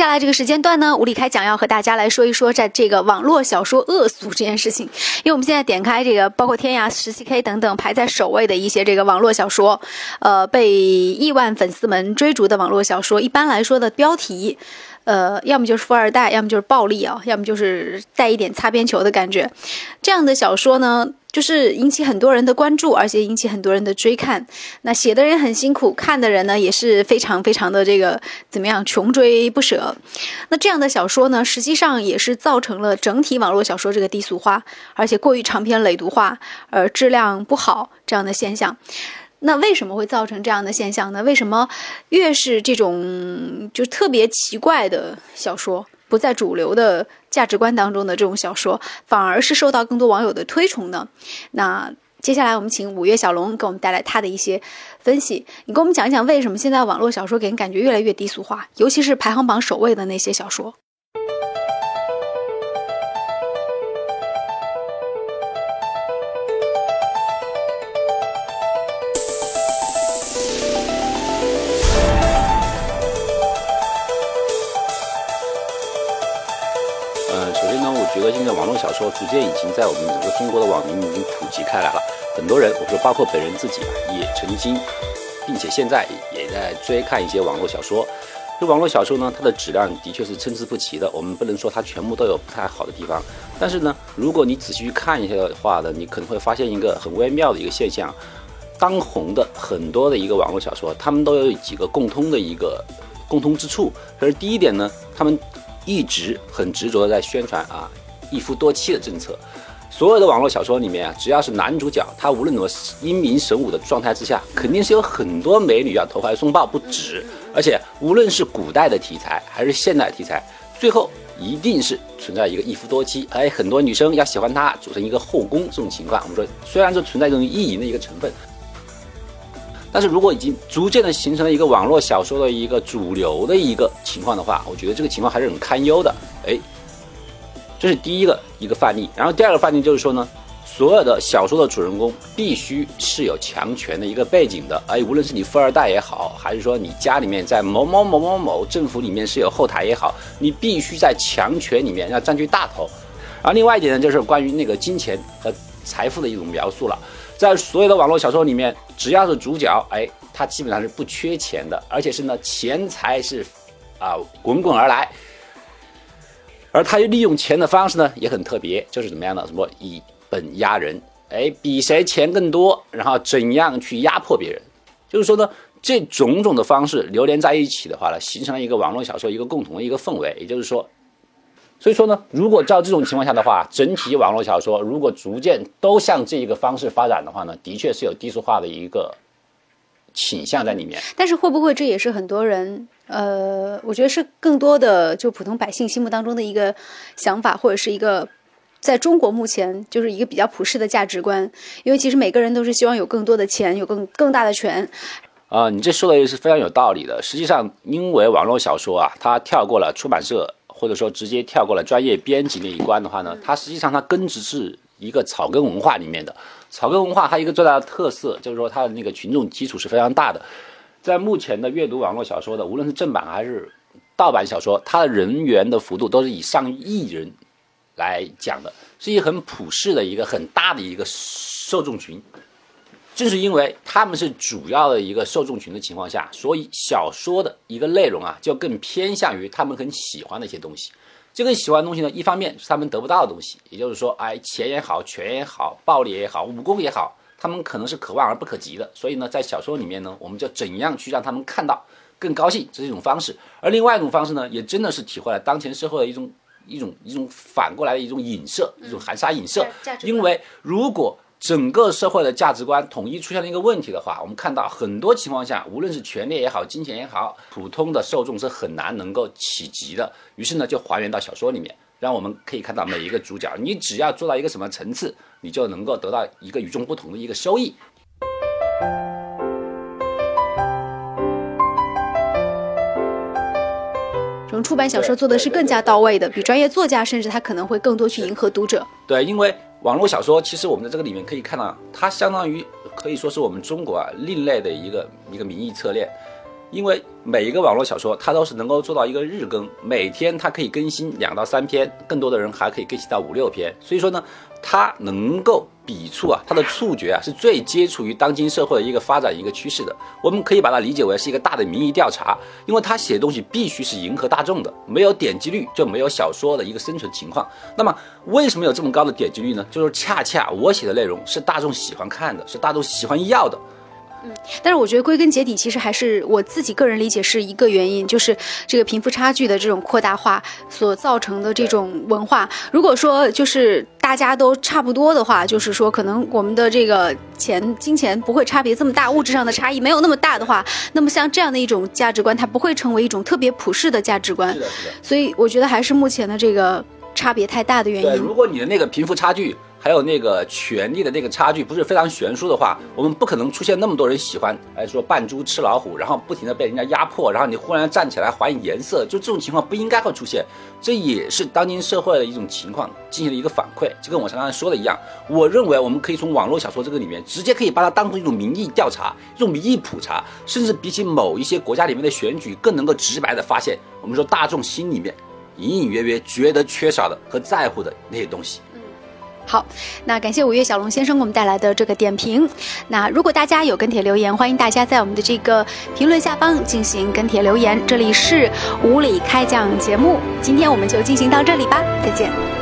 下来这个时间段呢，吴立开讲要和大家来说一说，在这个网络小说恶俗这件事情。因为我们现在点开这个，包括天涯、十七 K 等等排在首位的一些这个网络小说，呃，被亿万粉丝们追逐的网络小说，一般来说的标题。呃，要么就是富二代，要么就是暴力啊，要么就是带一点擦边球的感觉。这样的小说呢，就是引起很多人的关注，而且引起很多人的追看。那写的人很辛苦，看的人呢也是非常非常的这个怎么样，穷追不舍。那这样的小说呢，实际上也是造成了整体网络小说这个低俗化，而且过于长篇累牍化，而质量不好这样的现象。那为什么会造成这样的现象呢？为什么越是这种就特别奇怪的小说，不在主流的价值观当中的这种小说，反而是受到更多网友的推崇呢？那接下来我们请五月小龙给我们带来他的一些分析。你给我们讲一讲，为什么现在网络小说给人感觉越来越低俗化，尤其是排行榜首位的那些小说。觉得现在网络小说逐渐已经在我们整个中国的网民已经普及开来了，很多人，我说包括本人自己啊，也曾经，并且现在也在追看一些网络小说。这网络小说呢，它的质量的确是参差不齐的，我们不能说它全部都有不太好的地方。但是呢，如果你仔细去看一下的话呢，你可能会发现一个很微妙的一个现象：当红的很多的一个网络小说，他们都有几个共通的一个共通之处。可是第一点呢，他们一直很执着的在宣传啊。一夫多妻的政策，所有的网络小说里面啊，只要是男主角，他无论怎么英明神武的状态之下，肯定是有很多美女要投怀送抱不止。而且无论是古代的题材还是现代题材，最后一定是存在一个一夫多妻，哎，很多女生要喜欢他，组成一个后宫这种情况。我们说，虽然是存在这种意淫的一个成分，但是如果已经逐渐的形成了一个网络小说的一个主流的一个情况的话，我觉得这个情况还是很堪忧的。哎。这是第一个一个范例，然后第二个范例就是说呢，所有的小说的主人公必须是有强权的一个背景的，哎，无论是你富二代也好，还是说你家里面在某某某某某政府里面是有后台也好，你必须在强权里面要占据大头。然后另外一点呢，就是关于那个金钱和财富的一种描述了，在所有的网络小说里面，只要是主角，哎，他基本上是不缺钱的，而且是呢，钱财是啊滚滚而来。而他利用钱的方式呢，也很特别，就是怎么样呢？什么以本压人？哎，比谁钱更多，然后怎样去压迫别人？就是说呢，这种种的方式流连在一起的话呢，形成了一个网络小说一个共同的一个氛围。也就是说，所以说呢，如果照这种情况下的话，整体网络小说如果逐渐都向这一个方式发展的话呢，的确是有低俗化的一个倾向在里面。但是会不会这也是很多人？呃，我觉得是更多的就普通百姓心目当中的一个想法，或者是一个在中国目前就是一个比较普世的价值观。因为其实每个人都是希望有更多的钱，有更更大的权。啊，你这说的也是非常有道理的。实际上，因为网络小说啊，它跳过了出版社，或者说直接跳过了专业编辑那一关的话呢，它实际上它根植是一个草根文化里面的。草根文化它一个最大的特色就是说它的那个群众基础是非常大的。在目前的阅读网络小说的，无论是正版还是盗版小说，它的人员的幅度都是以上亿人来讲的，是一个很普世的一个很大的一个受众群。正是因为他们是主要的一个受众群的情况下，所以小说的一个内容啊，就更偏向于他们很喜欢的一些东西。这个喜欢的东西呢，一方面是他们得不到的东西，也就是说，哎，钱也好，权也好，暴力也好，武功也好。他们可能是可望而不可及的，所以呢，在小说里面呢，我们就怎样去让他们看到更高兴，这是一种方式。而另外一种方式呢，也真的是体会了当前社会的一种一种一种反过来的一种影射，一种含沙影射。因为如果整个社会的价值观统一出现了一个问题的话，我们看到很多情况下，无论是权力也好，金钱也好，普通的受众是很难能够企及的。于是呢，就还原到小说里面。让我们可以看到每一个主角，你只要做到一个什么层次，你就能够得到一个与众不同的一个收益。这种出版小说做的是更加到位的，比专业作家甚至他可能会更多去迎合读者。对，因为网络小说其实我们在这个里面可以看到，它相当于可以说是我们中国啊另类的一个一个民意测验。因为每一个网络小说它都是能够做到一个日更，每天它可以更新两到三篇，更多的人还可以更新到五六篇。所以说呢，它能够笔触啊，它的触觉啊是最接触于当今社会的一个发展一个趋势的。我们可以把它理解为是一个大的民意调查，因为他写的东西必须是迎合大众的，没有点击率就没有小说的一个生存情况。那么为什么有这么高的点击率呢？就是恰恰我写的内容是大众喜欢看的，是大众喜欢要的。嗯，但是我觉得归根结底，其实还是我自己个人理解是一个原因，就是这个贫富差距的这种扩大化所造成的这种文化。如果说就是大家都差不多的话，就是说可能我们的这个钱金钱不会差别这么大，物质上的差异没有那么大的话，那么像这样的一种价值观，它不会成为一种特别普世的价值观。是的，是的。所以我觉得还是目前的这个差别太大的原因。对，如果你的那个贫富差距。还有那个权力的那个差距不是非常悬殊的话，我们不可能出现那么多人喜欢，哎说扮猪吃老虎，然后不停的被人家压迫，然后你忽然站起来还颜色，就这种情况不应该会出现，这也是当今社会的一种情况进行了一个反馈，就跟我刚才说的一样，我认为我们可以从网络小说这个里面直接可以把它当成一种民意调查，一种民意普查，甚至比起某一些国家里面的选举更能够直白的发现，我们说大众心里面隐隐约约觉得缺少的和在乎的那些东西。好，那感谢五月小龙先生给我们带来的这个点评。那如果大家有跟帖留言，欢迎大家在我们的这个评论下方进行跟帖留言。这里是无理开讲节目，今天我们就进行到这里吧，再见。